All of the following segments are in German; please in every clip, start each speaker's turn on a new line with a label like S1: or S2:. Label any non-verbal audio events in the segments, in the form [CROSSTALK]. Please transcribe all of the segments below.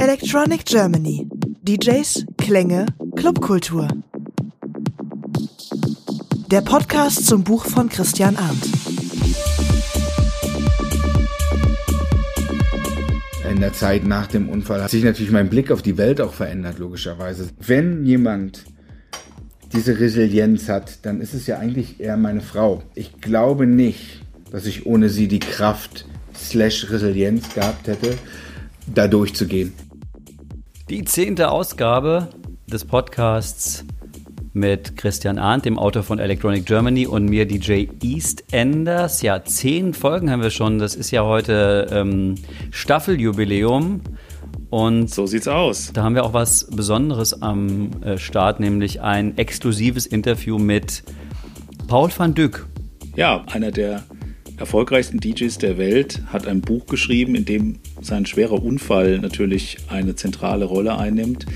S1: Electronic Germany. DJs, Klänge, Clubkultur. Der Podcast zum Buch von Christian Arndt.
S2: In der Zeit nach dem Unfall hat sich natürlich mein Blick auf die Welt auch verändert, logischerweise. Wenn jemand diese Resilienz hat, dann ist es ja eigentlich eher meine Frau. Ich glaube nicht, dass ich ohne sie die Kraft slash Resilienz gehabt hätte, da durchzugehen.
S3: Die zehnte Ausgabe des Podcasts mit Christian Arndt, dem Autor von Electronic Germany und mir DJ Eastenders. Ja, zehn Folgen haben wir schon. Das ist ja heute ähm, Staffeljubiläum. Und
S4: so sieht's aus.
S3: Da haben wir auch was Besonderes am äh, Start, nämlich ein exklusives Interview mit Paul van Dyck.
S4: Ja, einer der erfolgreichsten DJs der Welt, hat ein Buch geschrieben, in dem sein schwerer Unfall natürlich eine zentrale Rolle einnimmt.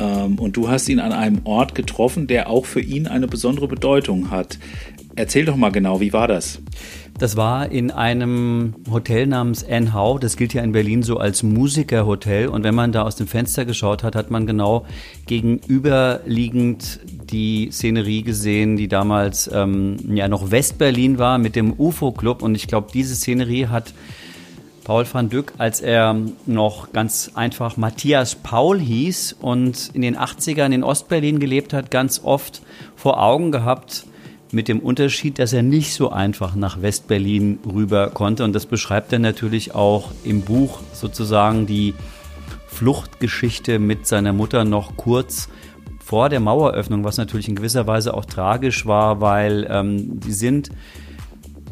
S4: Ähm, und du hast ihn an einem Ort getroffen, der auch für ihn eine besondere Bedeutung hat. Erzähl doch mal genau, wie war das?
S3: Das war in einem Hotel namens Enhau. Das gilt ja in Berlin so als Musikerhotel. Und wenn man da aus dem Fenster geschaut hat, hat man genau gegenüberliegend die Szenerie gesehen, die damals ähm, ja noch Westberlin war mit dem UFO-Club. Und ich glaube, diese Szenerie hat Paul van Dyck, als er noch ganz einfach Matthias Paul hieß und in den 80ern in Ostberlin gelebt hat, ganz oft vor Augen gehabt, mit dem Unterschied, dass er nicht so einfach nach Westberlin rüber konnte. Und das beschreibt er natürlich auch im Buch sozusagen die Fluchtgeschichte mit seiner Mutter noch kurz vor der Maueröffnung, was natürlich in gewisser Weise auch tragisch war, weil ähm, die sind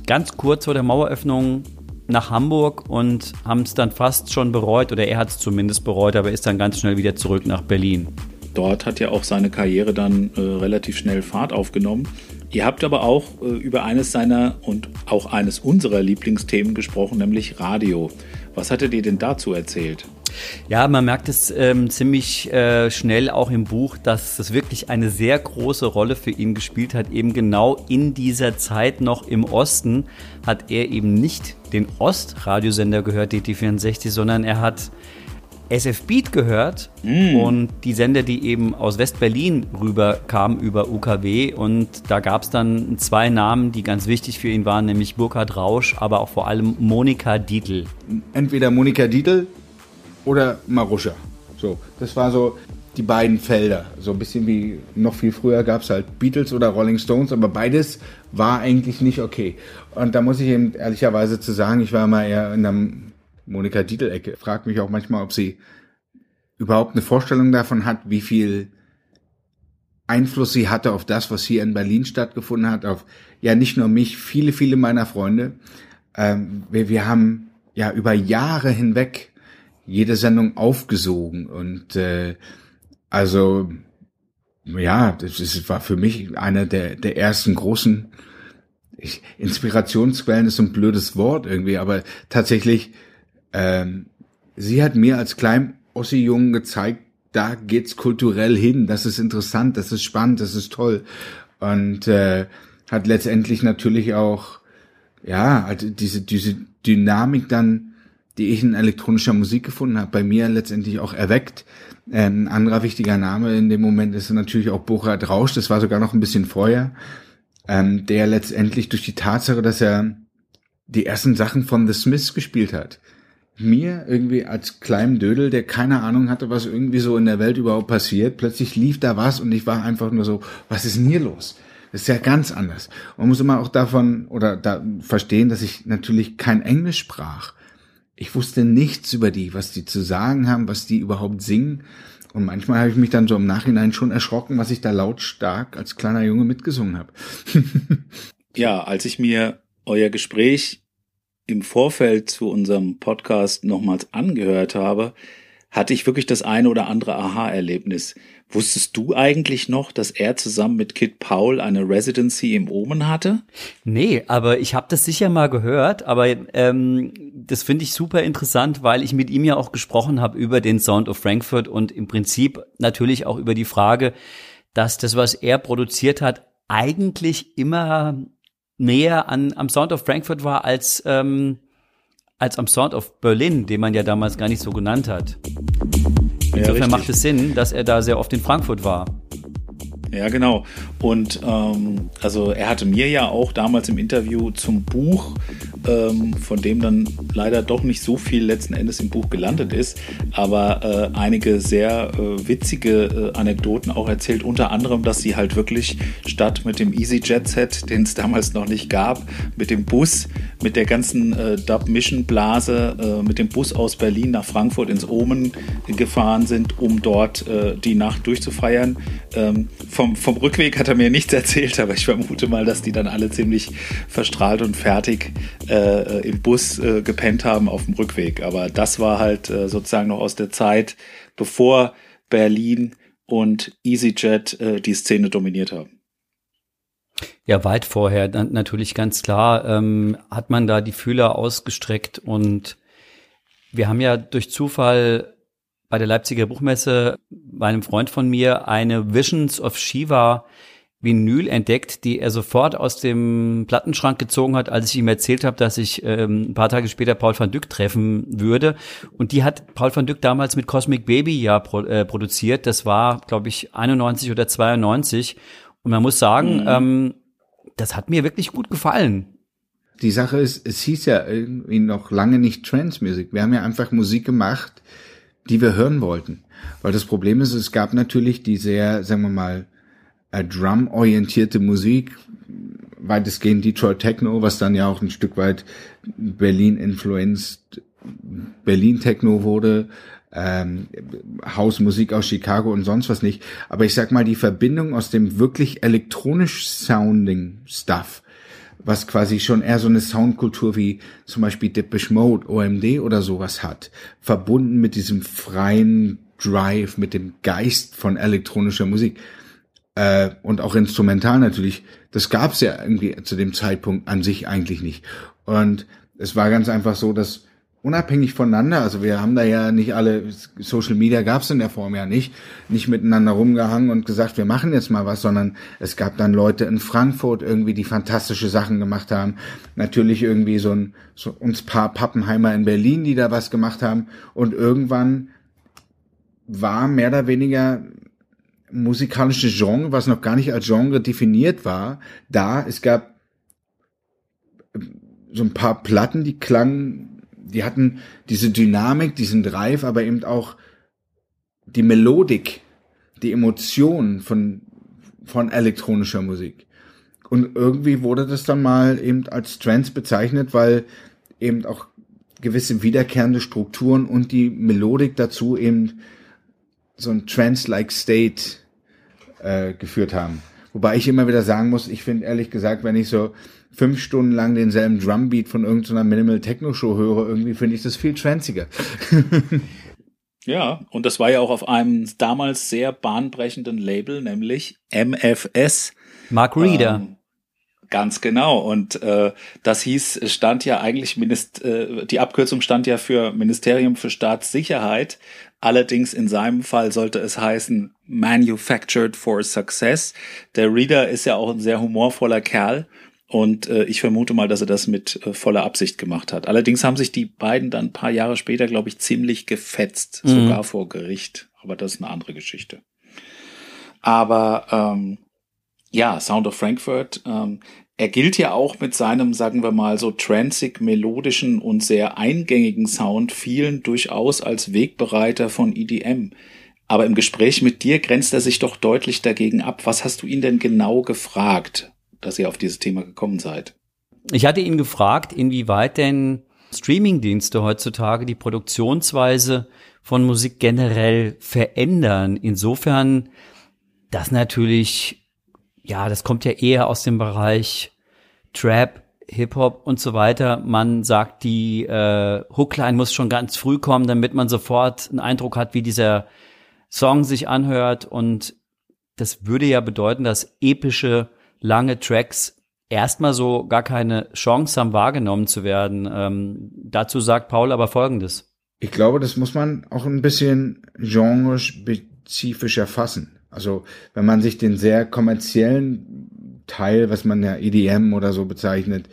S3: ganz kurz vor der Maueröffnung nach Hamburg und haben es dann fast schon bereut, oder er hat es zumindest bereut, aber ist dann ganz schnell wieder zurück nach Berlin.
S4: Dort hat ja auch seine Karriere dann äh, relativ schnell Fahrt aufgenommen. Ihr habt aber auch äh, über eines seiner und auch eines unserer Lieblingsthemen gesprochen, nämlich Radio. Was hat er dir denn dazu erzählt?
S3: Ja, man merkt es ähm, ziemlich äh, schnell auch im Buch, dass es wirklich eine sehr große Rolle für ihn gespielt hat. Eben genau in dieser Zeit noch im Osten hat er eben nicht den Ostradiosender gehört, DT64, sondern er hat SF Beat gehört mm. und die Sender, die eben aus West-Berlin rüber kamen über UKW und da gab es dann zwei Namen, die ganz wichtig für ihn waren, nämlich Burkhard Rausch, aber auch vor allem Monika Dietl.
S2: Entweder Monika Dietl oder Maruscha. So, das war so die beiden Felder. So ein bisschen wie noch viel früher gab es halt Beatles oder Rolling Stones, aber beides war eigentlich nicht okay. Und da muss ich eben ehrlicherweise zu sagen, ich war mal eher in einem Monika Dietelecke fragt mich auch manchmal, ob sie überhaupt eine Vorstellung davon hat, wie viel Einfluss sie hatte auf das, was hier in Berlin stattgefunden hat, auf ja nicht nur mich, viele, viele meiner Freunde. Ähm, wir, wir haben ja über Jahre hinweg jede Sendung aufgesogen und äh, also ja, das ist, war für mich einer der, der ersten großen ich, Inspirationsquellen ist so ein blödes Wort irgendwie, aber tatsächlich ähm, sie hat mir als klein Ossi-Jungen gezeigt, da geht's kulturell hin, das ist interessant, das ist spannend, das ist toll. Und äh, hat letztendlich natürlich auch, ja, also diese, diese Dynamik dann, die ich in elektronischer Musik gefunden habe, bei mir letztendlich auch erweckt. Ähm, ein anderer wichtiger Name in dem Moment ist natürlich auch Burkhard Rausch, das war sogar noch ein bisschen vorher, ähm, der letztendlich durch die Tatsache, dass er die ersten Sachen von The Smiths gespielt hat, mir irgendwie als kleinem Dödel, der keine Ahnung hatte, was irgendwie so in der Welt überhaupt passiert, plötzlich lief da was und ich war einfach nur so, was ist denn hier los? Das ist ja ganz anders. Man muss immer auch davon oder da verstehen, dass ich natürlich kein Englisch sprach. Ich wusste nichts über die, was die zu sagen haben, was die überhaupt singen. Und manchmal habe ich mich dann so im Nachhinein schon erschrocken, was ich da lautstark als kleiner Junge mitgesungen habe. [LAUGHS]
S4: ja, als ich mir euer Gespräch im Vorfeld zu unserem Podcast nochmals angehört habe, hatte ich wirklich das eine oder andere Aha-Erlebnis. Wusstest du eigentlich noch, dass er zusammen mit Kid Paul eine Residency im Omen hatte?
S3: Nee, aber ich habe das sicher mal gehört, aber ähm, das finde ich super interessant, weil ich mit ihm ja auch gesprochen habe über den Sound of Frankfurt und im Prinzip natürlich auch über die Frage, dass das, was er produziert hat, eigentlich immer näher an, am Sound of Frankfurt war als, ähm, als am Sound of Berlin, den man ja damals gar nicht so genannt hat. Insofern ja, macht es Sinn, dass er da sehr oft in Frankfurt war.
S4: Ja, genau. Und ähm, also er hatte mir ja auch damals im Interview zum Buch, ähm, von dem dann leider doch nicht so viel letzten Endes im Buch gelandet ist, aber äh, einige sehr äh, witzige äh, Anekdoten auch erzählt. Unter anderem, dass sie halt wirklich statt mit dem EasyJet-Set, den es damals noch nicht gab, mit dem Bus, mit der ganzen äh, Dub-Mission-Blase, äh, mit dem Bus aus Berlin nach Frankfurt ins Omen gefahren sind, um dort äh, die Nacht durchzufeiern. Ähm, vom, vom Rückweg hat er mir nichts erzählt, aber ich vermute mal, dass die dann alle ziemlich verstrahlt und fertig äh, im Bus äh, gepennt haben auf dem Rückweg. Aber das war halt äh, sozusagen noch aus der Zeit, bevor Berlin und EasyJet äh, die Szene dominiert haben.
S3: Ja, weit vorher, natürlich ganz klar, ähm, hat man da die Fühler ausgestreckt und wir haben ja durch Zufall bei der Leipziger Buchmesse bei einem Freund von mir eine Visions of Shiva Vinyl entdeckt, die er sofort aus dem Plattenschrank gezogen hat, als ich ihm erzählt habe, dass ich ähm, ein paar Tage später Paul van Dyck treffen würde. Und die hat Paul van Dyck damals mit Cosmic Baby ja pro, äh, produziert. Das war, glaube ich, 91 oder 92. Und man muss sagen, mhm. ähm, das hat mir wirklich gut gefallen.
S2: Die Sache ist, es hieß ja irgendwie noch lange nicht Trance Music. Wir haben ja einfach Musik gemacht, die wir hören wollten. Weil das Problem ist, es gab natürlich die sehr, sagen wir mal, äh, Drum-orientierte Musik, weitestgehend Detroit Techno, was dann ja auch ein Stück weit Berlin-influenced Berlin-Techno wurde, ähm, Hausmusik aus Chicago und sonst was nicht. Aber ich sag mal, die Verbindung aus dem wirklich elektronisch sounding Stuff, was quasi schon eher so eine Soundkultur wie zum Beispiel Depeche Mode, OMD oder sowas hat, verbunden mit diesem freien Drive, mit dem Geist von elektronischer Musik äh, und auch instrumental natürlich, das gab's ja irgendwie zu dem Zeitpunkt an sich eigentlich nicht. Und es war ganz einfach so, dass unabhängig voneinander, also wir haben da ja nicht alle, Social Media gab's in der Form ja nicht, nicht miteinander rumgehangen und gesagt, wir machen jetzt mal was, sondern es gab dann Leute in Frankfurt irgendwie, die fantastische Sachen gemacht haben. Natürlich irgendwie so ein, so uns paar Pappenheimer in Berlin, die da was gemacht haben. Und irgendwann war mehr oder weniger musikalische Genre, was noch gar nicht als Genre definiert war, da. Es gab so ein paar Platten, die klangen die hatten diese Dynamik, diesen Drive, aber eben auch die Melodik, die Emotion von, von elektronischer Musik. Und irgendwie wurde das dann mal eben als Trance bezeichnet, weil eben auch gewisse wiederkehrende Strukturen und die Melodik dazu eben so ein Trance-like State äh, geführt haben. Wobei ich immer wieder sagen muss, ich finde ehrlich gesagt, wenn ich so fünf Stunden lang denselben Drumbeat von irgendeiner Minimal Techno Show höre, irgendwie finde ich das viel tranziger. [LAUGHS]
S4: ja, und das war ja auch auf einem damals sehr bahnbrechenden Label, nämlich MFS.
S3: Mark Reader. Ähm,
S4: Ganz genau. Und äh, das hieß, stand ja eigentlich, Minist äh, die Abkürzung stand ja für Ministerium für Staatssicherheit. Allerdings in seinem Fall sollte es heißen Manufactured for Success. Der Reader ist ja auch ein sehr humorvoller Kerl und äh, ich vermute mal, dass er das mit äh, voller Absicht gemacht hat. Allerdings haben sich die beiden dann ein paar Jahre später, glaube ich, ziemlich gefetzt, mhm. sogar vor Gericht. Aber das ist eine andere Geschichte. Aber ähm, ja, Sound of Frankfurt, ähm, er gilt ja auch mit seinem, sagen wir mal, so transig, melodischen und sehr eingängigen Sound vielen durchaus als Wegbereiter von EDM. Aber im Gespräch mit dir grenzt er sich doch deutlich dagegen ab. Was hast du ihn denn genau gefragt? dass ihr auf dieses Thema gekommen seid.
S3: Ich hatte ihn gefragt, inwieweit denn Streamingdienste heutzutage die Produktionsweise von Musik generell verändern. Insofern, das natürlich, ja, das kommt ja eher aus dem Bereich Trap, Hip-Hop und so weiter. Man sagt, die äh, Hookline muss schon ganz früh kommen, damit man sofort einen Eindruck hat, wie dieser Song sich anhört. Und das würde ja bedeuten, dass epische lange Tracks erstmal so gar keine Chance haben, wahrgenommen zu werden. Ähm, dazu sagt Paul aber Folgendes.
S2: Ich glaube, das muss man auch ein bisschen genrespezifisch erfassen. Also wenn man sich den sehr kommerziellen Teil, was man ja EDM oder so bezeichnet,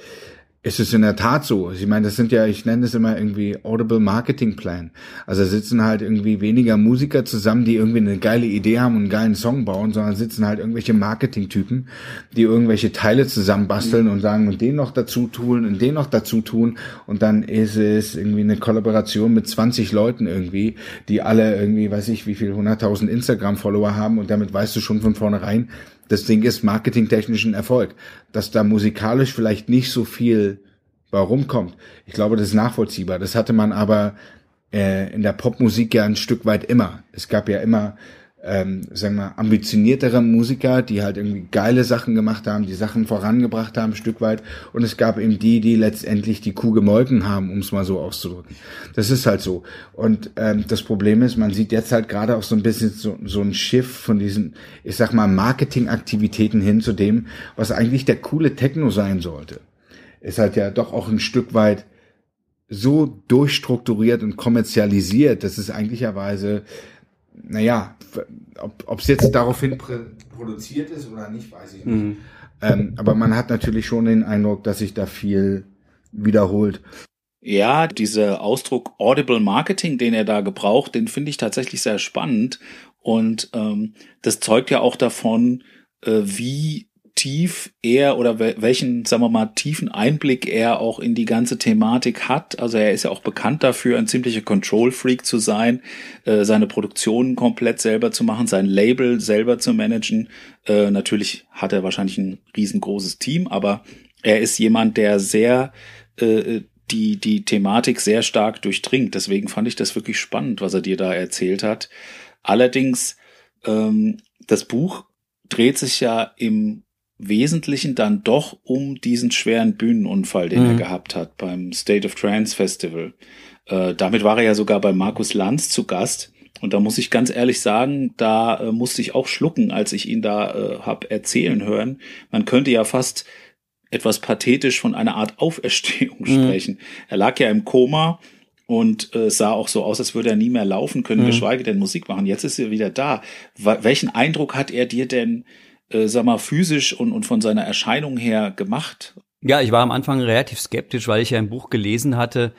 S2: ist es in der Tat so. Ich meine, das sind ja, ich nenne das immer irgendwie Audible Marketing Plan. Also sitzen halt irgendwie weniger Musiker zusammen, die irgendwie eine geile Idee haben und einen geilen Song bauen, sondern sitzen halt irgendwelche Marketing-Typen, die irgendwelche Teile zusammenbasteln mhm. und sagen und den noch dazu tun und den noch dazu tun und dann ist es irgendwie eine Kollaboration mit 20 Leuten irgendwie, die alle irgendwie, weiß ich, wie viel, 100.000 Instagram-Follower haben und damit weißt du schon von vornherein, das Ding ist marketingtechnisch ein Erfolg. Dass da musikalisch vielleicht nicht so viel bei rumkommt, ich glaube, das ist nachvollziehbar. Das hatte man aber äh, in der Popmusik ja ein Stück weit immer. Es gab ja immer ähm, sagen wir, ambitioniertere Musiker, die halt irgendwie geile Sachen gemacht haben, die Sachen vorangebracht haben, ein Stück weit. Und es gab eben die, die letztendlich die Kuh gemolken haben, um es mal so auszudrücken. Das ist halt so. Und ähm, das Problem ist, man sieht jetzt halt gerade auch so ein bisschen so, so ein Schiff von diesen, ich sag mal, Marketingaktivitäten hin zu dem, was eigentlich der coole Techno sein sollte. Ist halt ja doch auch ein Stück weit so durchstrukturiert und kommerzialisiert, dass es eigentlicherweise naja, ob es jetzt daraufhin produziert ist oder nicht, weiß ich nicht. Mhm. Ähm, aber man hat natürlich schon den Eindruck, dass sich da viel wiederholt.
S4: Ja, dieser Ausdruck Audible Marketing, den er da gebraucht, den finde ich tatsächlich sehr spannend. Und ähm, das zeugt ja auch davon, äh, wie tief er oder welchen, sagen wir mal, tiefen Einblick er auch in die ganze Thematik hat. Also er ist ja auch bekannt dafür, ein ziemlicher Control-Freak zu sein, äh, seine Produktionen komplett selber zu machen, sein Label selber zu managen. Äh, natürlich hat er wahrscheinlich ein riesengroßes Team, aber er ist jemand, der sehr äh, die, die Thematik sehr stark durchdringt. Deswegen fand ich das wirklich spannend, was er dir da erzählt hat. Allerdings, ähm, das Buch dreht sich ja im Wesentlichen dann doch um diesen schweren Bühnenunfall, den mhm. er gehabt hat beim State of Trance Festival. Äh, damit war er ja sogar bei Markus Lanz zu Gast. Und da muss ich ganz ehrlich sagen, da äh, musste ich auch schlucken, als ich ihn da äh, hab erzählen hören. Man könnte ja fast etwas pathetisch von einer Art Auferstehung mhm. sprechen. Er lag ja im Koma und äh, sah auch so aus, als würde er nie mehr laufen können, mhm. geschweige denn Musik machen. Jetzt ist er wieder da. Welchen Eindruck hat er dir denn äh, sag mal, physisch und, und von seiner Erscheinung her gemacht?
S3: Ja, ich war am Anfang relativ skeptisch, weil ich ja ein Buch gelesen hatte,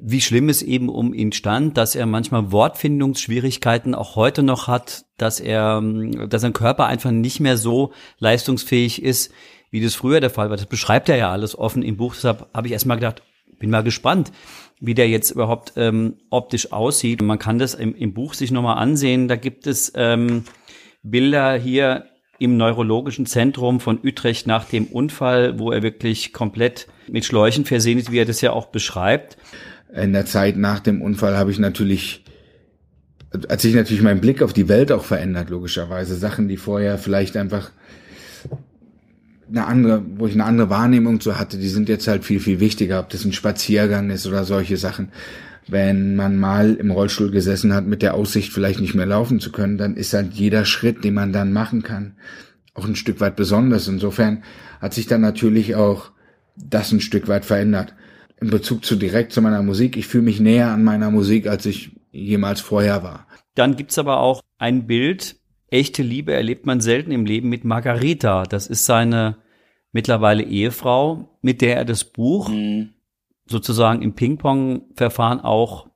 S3: wie schlimm es eben um ihn stand, dass er manchmal Wortfindungsschwierigkeiten auch heute noch hat, dass er, dass sein Körper einfach nicht mehr so leistungsfähig ist, wie das früher der Fall war. Das beschreibt er ja alles offen im Buch. Deshalb habe ich erstmal gedacht, bin mal gespannt, wie der jetzt überhaupt ähm, optisch aussieht. man kann das im, im Buch sich nochmal ansehen. Da gibt es ähm, Bilder hier im neurologischen Zentrum von Utrecht nach dem Unfall, wo er wirklich komplett mit Schläuchen versehen ist, wie er das ja auch beschreibt.
S2: In der Zeit nach dem Unfall habe ich natürlich, hat sich natürlich mein Blick auf die Welt auch verändert, logischerweise. Sachen, die vorher vielleicht einfach eine andere, wo ich eine andere Wahrnehmung zu hatte, die sind jetzt halt viel, viel wichtiger, ob das ein Spaziergang ist oder solche Sachen wenn man mal im Rollstuhl gesessen hat mit der Aussicht, vielleicht nicht mehr laufen zu können, dann ist halt jeder Schritt, den man dann machen kann, auch ein Stück weit besonders. Insofern hat sich dann natürlich auch das ein Stück weit verändert. In Bezug zu direkt zu meiner Musik, ich fühle mich näher an meiner Musik, als ich jemals vorher war.
S3: Dann gibt's aber auch ein Bild, echte Liebe erlebt man selten im Leben mit Margarita. Das ist seine mittlerweile Ehefrau, mit der er das Buch mhm sozusagen im Ping-Pong-Verfahren auch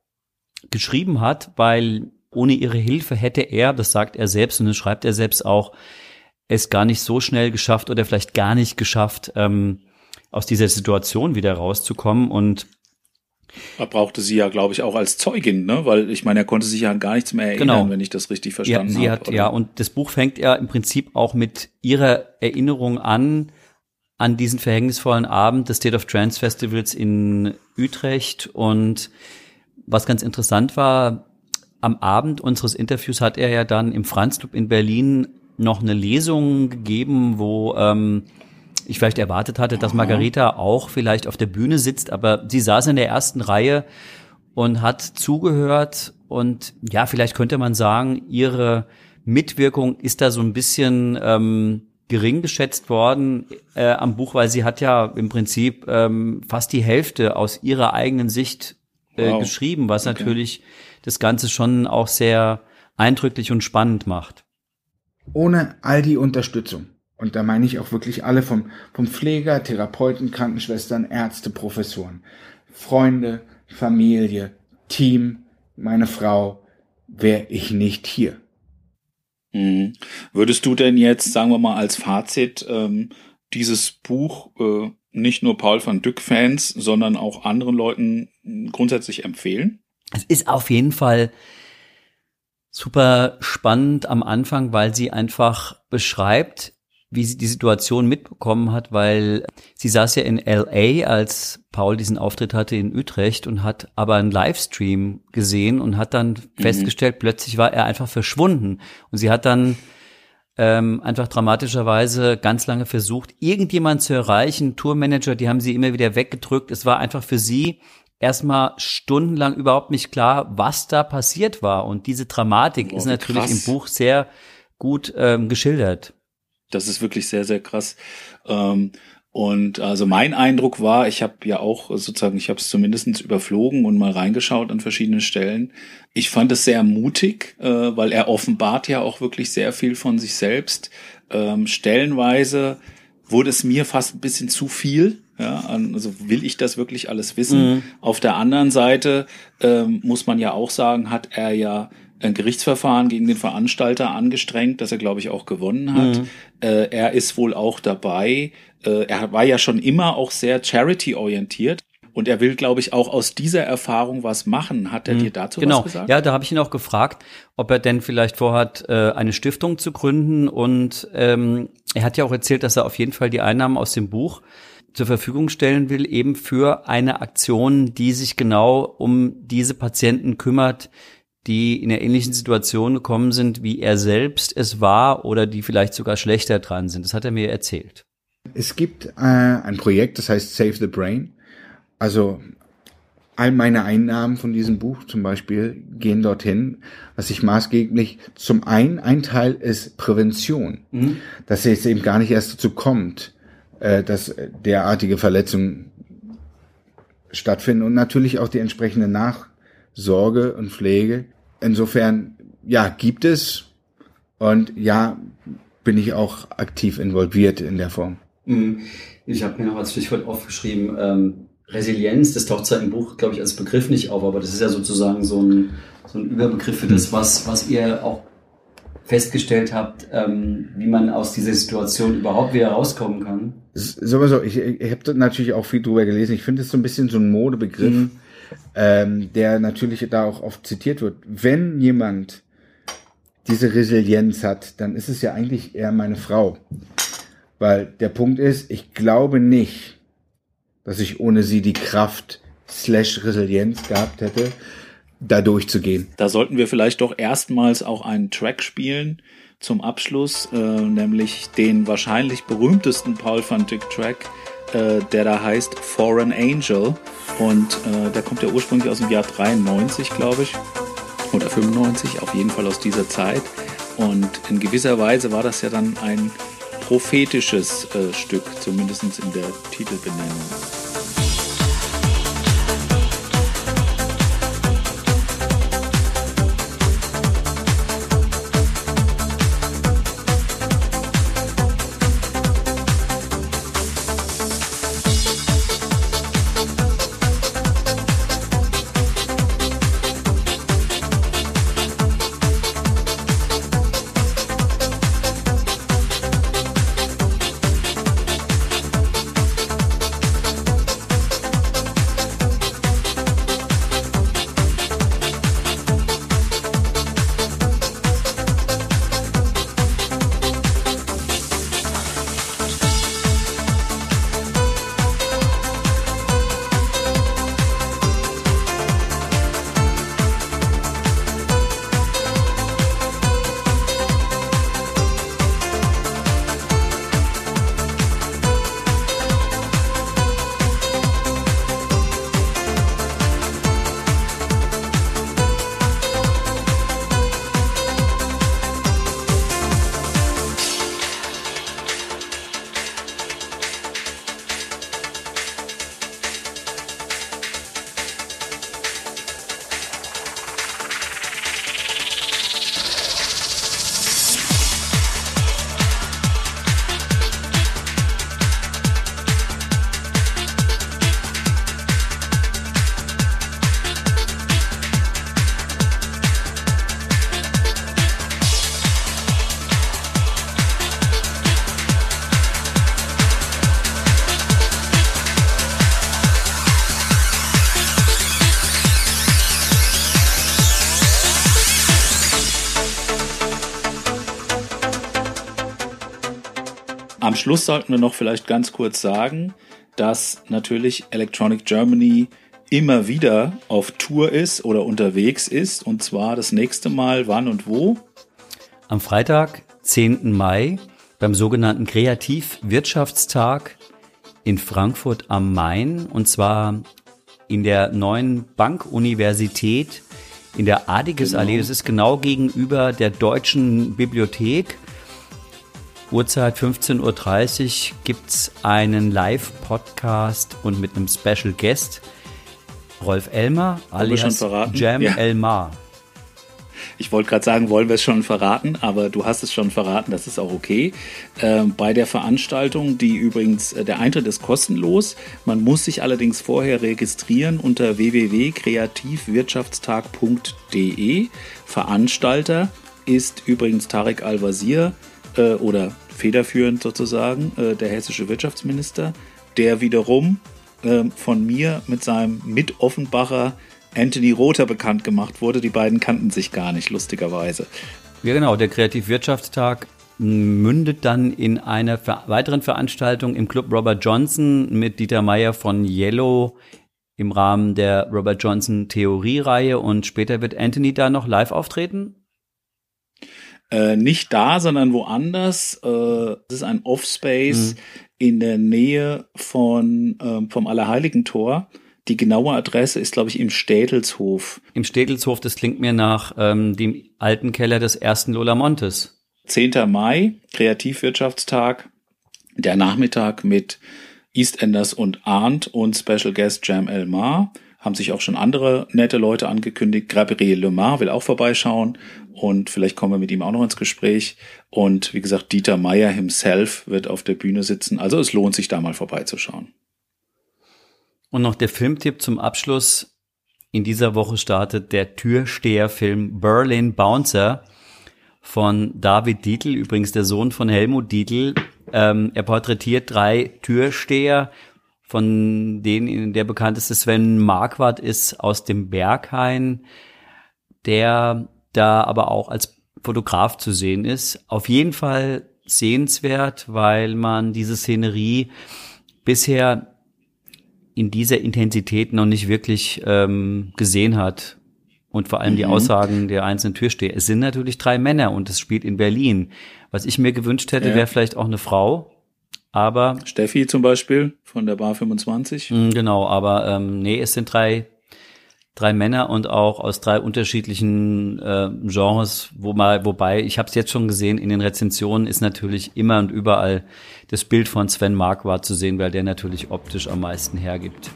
S3: geschrieben hat, weil ohne ihre Hilfe hätte er, das sagt er selbst und das schreibt er selbst auch, es gar nicht so schnell geschafft oder vielleicht gar nicht geschafft, ähm, aus dieser Situation wieder rauszukommen und
S4: er brauchte sie ja, glaube ich, auch als Zeugin, ne? Weil ich meine, er konnte sich ja gar nichts mehr erinnern, genau. wenn ich das richtig verstanden
S3: ja, sie. Hat, ja, und das Buch fängt ja im Prinzip auch mit ihrer Erinnerung an, an diesen verhängnisvollen Abend des State of Trance Festivals in Utrecht. Und was ganz interessant war, am Abend unseres Interviews hat er ja dann im Franz Club in Berlin noch eine Lesung gegeben, wo ähm, ich vielleicht erwartet hatte, dass Margarita auch vielleicht auf der Bühne sitzt, aber sie saß in der ersten Reihe und hat zugehört und ja, vielleicht könnte man sagen, ihre Mitwirkung ist da so ein bisschen ähm, gering geschätzt worden äh, am Buch, weil sie hat ja im Prinzip ähm, fast die Hälfte aus ihrer eigenen Sicht äh, wow. geschrieben, was okay. natürlich das Ganze schon auch sehr eindrücklich und spannend macht.
S2: Ohne all die Unterstützung, Und da meine ich auch wirklich alle vom, vom Pfleger, Therapeuten, Krankenschwestern, Ärzte, Professoren, Freunde, Familie, Team, meine Frau, wäre ich nicht hier.
S4: Mhm. Würdest du denn jetzt, sagen wir mal, als Fazit ähm, dieses Buch äh, nicht nur Paul van Dyck-Fans, sondern auch anderen Leuten grundsätzlich empfehlen?
S3: Es ist auf jeden Fall super spannend am Anfang, weil sie einfach beschreibt, wie sie die Situation mitbekommen hat, weil sie saß ja in LA, als Paul diesen Auftritt hatte in Utrecht und hat aber einen Livestream gesehen und hat dann mhm. festgestellt, plötzlich war er einfach verschwunden. Und sie hat dann ähm, einfach dramatischerweise ganz lange versucht, irgendjemand zu erreichen. Tourmanager, die haben sie immer wieder weggedrückt. Es war einfach für sie erstmal stundenlang überhaupt nicht klar, was da passiert war. Und diese Dramatik oh, ist natürlich krass. im Buch sehr gut ähm, geschildert.
S4: Das ist wirklich sehr, sehr krass. Ähm, und also mein Eindruck war, ich habe ja auch sozusagen, ich habe es zumindest überflogen und mal reingeschaut an verschiedenen Stellen. Ich fand es sehr mutig, äh, weil er offenbart ja auch wirklich sehr viel von sich selbst. Ähm, stellenweise wurde es mir fast ein bisschen zu viel. Ja, also will ich das wirklich alles wissen? Mhm. Auf der anderen Seite ähm, muss man ja auch sagen, hat er ja ein Gerichtsverfahren gegen den Veranstalter angestrengt, das er, glaube ich, auch gewonnen hat. Mhm. Äh, er ist wohl auch dabei. Äh, er war ja schon immer auch sehr charity-orientiert. Und er will, glaube ich, auch aus dieser Erfahrung was machen. Hat er mhm. dir dazu
S3: genau.
S4: was gesagt?
S3: Ja, da habe ich ihn auch gefragt, ob er denn vielleicht vorhat, äh, eine Stiftung zu gründen. Und ähm, er hat ja auch erzählt, dass er auf jeden Fall die Einnahmen aus dem Buch zur Verfügung stellen will, eben für eine Aktion, die sich genau um diese Patienten kümmert, die in einer ähnlichen Situation gekommen sind, wie er selbst es war oder die vielleicht sogar schlechter dran sind. Das hat er mir erzählt.
S2: Es gibt äh, ein Projekt, das heißt Save the Brain. Also all meine Einnahmen von diesem Buch zum Beispiel gehen dorthin, was ich maßgeblich zum einen, ein Teil ist Prävention, mhm. dass es eben gar nicht erst dazu kommt, äh, dass derartige Verletzungen stattfinden und natürlich auch die entsprechende Nachsorge und Pflege. Insofern, ja, gibt es und ja, bin ich auch aktiv involviert in der Form.
S3: Mhm. Ich habe mir noch als Stichwort aufgeschrieben, ähm, Resilienz, das taucht zwar im Buch, glaube ich, als Begriff nicht auf, aber das ist ja sozusagen so ein, so ein Überbegriff für das, was, was ihr auch festgestellt habt, ähm, wie man aus dieser Situation überhaupt wieder rauskommen kann?
S2: Sowieso, ich, ich habe natürlich auch viel drüber gelesen. Ich finde es so ein bisschen so ein Modebegriff, mhm. Ähm, der natürlich da auch oft zitiert wird. Wenn jemand diese Resilienz hat, dann ist es ja eigentlich eher meine Frau. Weil der Punkt ist, ich glaube nicht, dass ich ohne sie die Kraft slash Resilienz gehabt hätte, da durchzugehen.
S4: Da sollten wir vielleicht doch erstmals auch einen Track spielen zum Abschluss, äh, nämlich den wahrscheinlich berühmtesten Paul van Dyck Track, äh, der da heißt Foreign Angel. Und äh, der kommt ja ursprünglich aus dem Jahr 93, glaube ich. Oder 95, auf jeden Fall aus dieser Zeit. Und in gewisser Weise war das ja dann ein prophetisches äh, Stück, zumindest in der Titelbenennung. Am Schluss sollten wir noch vielleicht ganz kurz sagen, dass natürlich Electronic Germany immer wieder auf Tour ist oder unterwegs ist. Und zwar das nächste Mal wann und wo?
S3: Am Freitag, 10. Mai, beim sogenannten Kreativwirtschaftstag in Frankfurt am Main. Und zwar in der neuen Bankuniversität in der Adigesallee. Genau. Das ist genau gegenüber der Deutschen Bibliothek. Uhrzeit 15.30 Uhr gibt es einen Live-Podcast und mit einem Special Guest. Rolf Elmer, alias Jam ja. Elmar.
S4: Ich wollte gerade sagen, wollen wir es schon verraten, aber du hast es schon verraten, das ist auch okay. Ähm, bei der Veranstaltung, die übrigens, äh, der Eintritt ist kostenlos. Man muss sich allerdings vorher registrieren unter www.kreativwirtschaftstag.de. Veranstalter ist übrigens Tarek Al-Wazir oder federführend sozusagen äh, der hessische Wirtschaftsminister, der wiederum äh, von mir mit seinem Mitoffenbacher Anthony Rother bekannt gemacht wurde. Die beiden kannten sich gar nicht, lustigerweise.
S3: Ja, genau. Der Kreativwirtschaftstag mündet dann in einer ver weiteren Veranstaltung im Club Robert Johnson mit Dieter Meyer von Yellow im Rahmen der Robert Johnson Theoriereihe und später wird Anthony da noch live auftreten.
S4: Äh, nicht da, sondern woanders. Äh, das ist ein Offspace mhm. in der Nähe von äh, vom Allerheiligentor. Die genaue Adresse ist, glaube ich, im Städelshof.
S3: Im Städelshof, das klingt mir nach ähm, dem alten Keller des ersten Lola Montes.
S4: 10. Mai, Kreativwirtschaftstag, der Nachmittag mit EastEnders und Arndt und Special Guest Jam Elmar. Haben sich auch schon andere nette Leute angekündigt. Gabriel Lemar will auch vorbeischauen und vielleicht kommen wir mit ihm auch noch ins Gespräch. Und wie gesagt, Dieter Meyer himself wird auf der Bühne sitzen. Also es lohnt sich da mal vorbeizuschauen.
S3: Und noch der Filmtipp zum Abschluss. In dieser Woche startet der Türsteherfilm Berlin Bouncer von David Dietl, übrigens der Sohn von Helmut Dietl. Ähm, er porträtiert drei Türsteher, von denen der bekannteste Sven Marquardt ist aus dem Berghain, der da aber auch als Fotograf zu sehen ist. Auf jeden Fall sehenswert, weil man diese Szenerie bisher in dieser Intensität noch nicht wirklich ähm, gesehen hat. Und vor allem mhm. die Aussagen der einzelnen Türsteher. Es sind natürlich drei Männer und es spielt in Berlin. Was ich mir gewünscht hätte, ja. wäre vielleicht auch eine Frau. Aber.
S4: Steffi zum Beispiel von der Bar 25.
S3: Mh, genau, aber ähm, nee, es sind drei drei Männer und auch aus drei unterschiedlichen äh, Genres, wo mal, wobei, ich habe es jetzt schon gesehen, in den Rezensionen ist natürlich immer und überall das Bild von Sven Marquardt zu sehen, weil der natürlich optisch am meisten hergibt.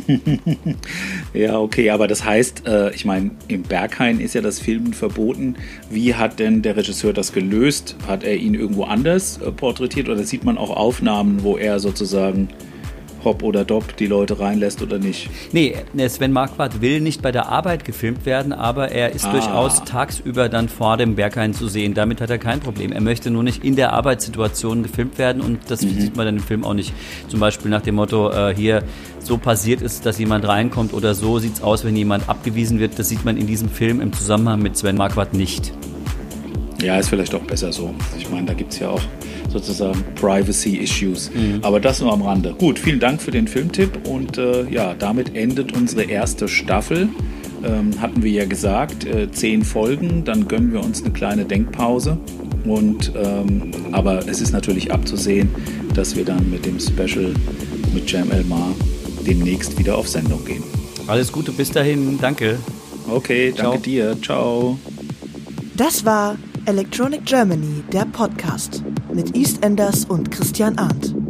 S3: [LAUGHS]
S4: ja, okay, aber das heißt, äh, ich meine, im Berghain ist ja das Filmen verboten. Wie hat denn der Regisseur das gelöst? Hat er ihn irgendwo anders äh, porträtiert oder sieht man auch Aufnahmen, wo er sozusagen Hop oder Dop die Leute reinlässt oder nicht.
S3: Nee, Sven Marquardt will nicht bei der Arbeit gefilmt werden, aber er ist ah. durchaus tagsüber dann vor dem Berghain zu sehen. Damit hat er kein Problem. Er möchte nur nicht in der Arbeitssituation gefilmt werden und das mhm. sieht man dann im Film auch nicht. Zum Beispiel nach dem Motto, äh, hier so passiert ist, dass jemand reinkommt oder so sieht es aus, wenn jemand abgewiesen wird. Das sieht man in diesem Film im Zusammenhang mit Sven Marquardt nicht.
S4: Ja, ist vielleicht auch besser so. Ich meine, da gibt es ja auch sozusagen Privacy-Issues. Mhm. Aber das nur am Rande. Gut, vielen Dank für den Filmtipp und äh, ja, damit endet unsere erste Staffel. Ähm, hatten wir ja gesagt, äh, zehn Folgen, dann gönnen wir uns eine kleine Denkpause. Und ähm, aber es ist natürlich abzusehen, dass wir dann mit dem Special mit Jam Elmar demnächst wieder auf Sendung gehen.
S3: Alles Gute bis dahin, danke.
S4: Okay, danke Ciao. dir. Ciao.
S1: Das war Electronic Germany, der Podcast mit EastEnders und Christian Arndt.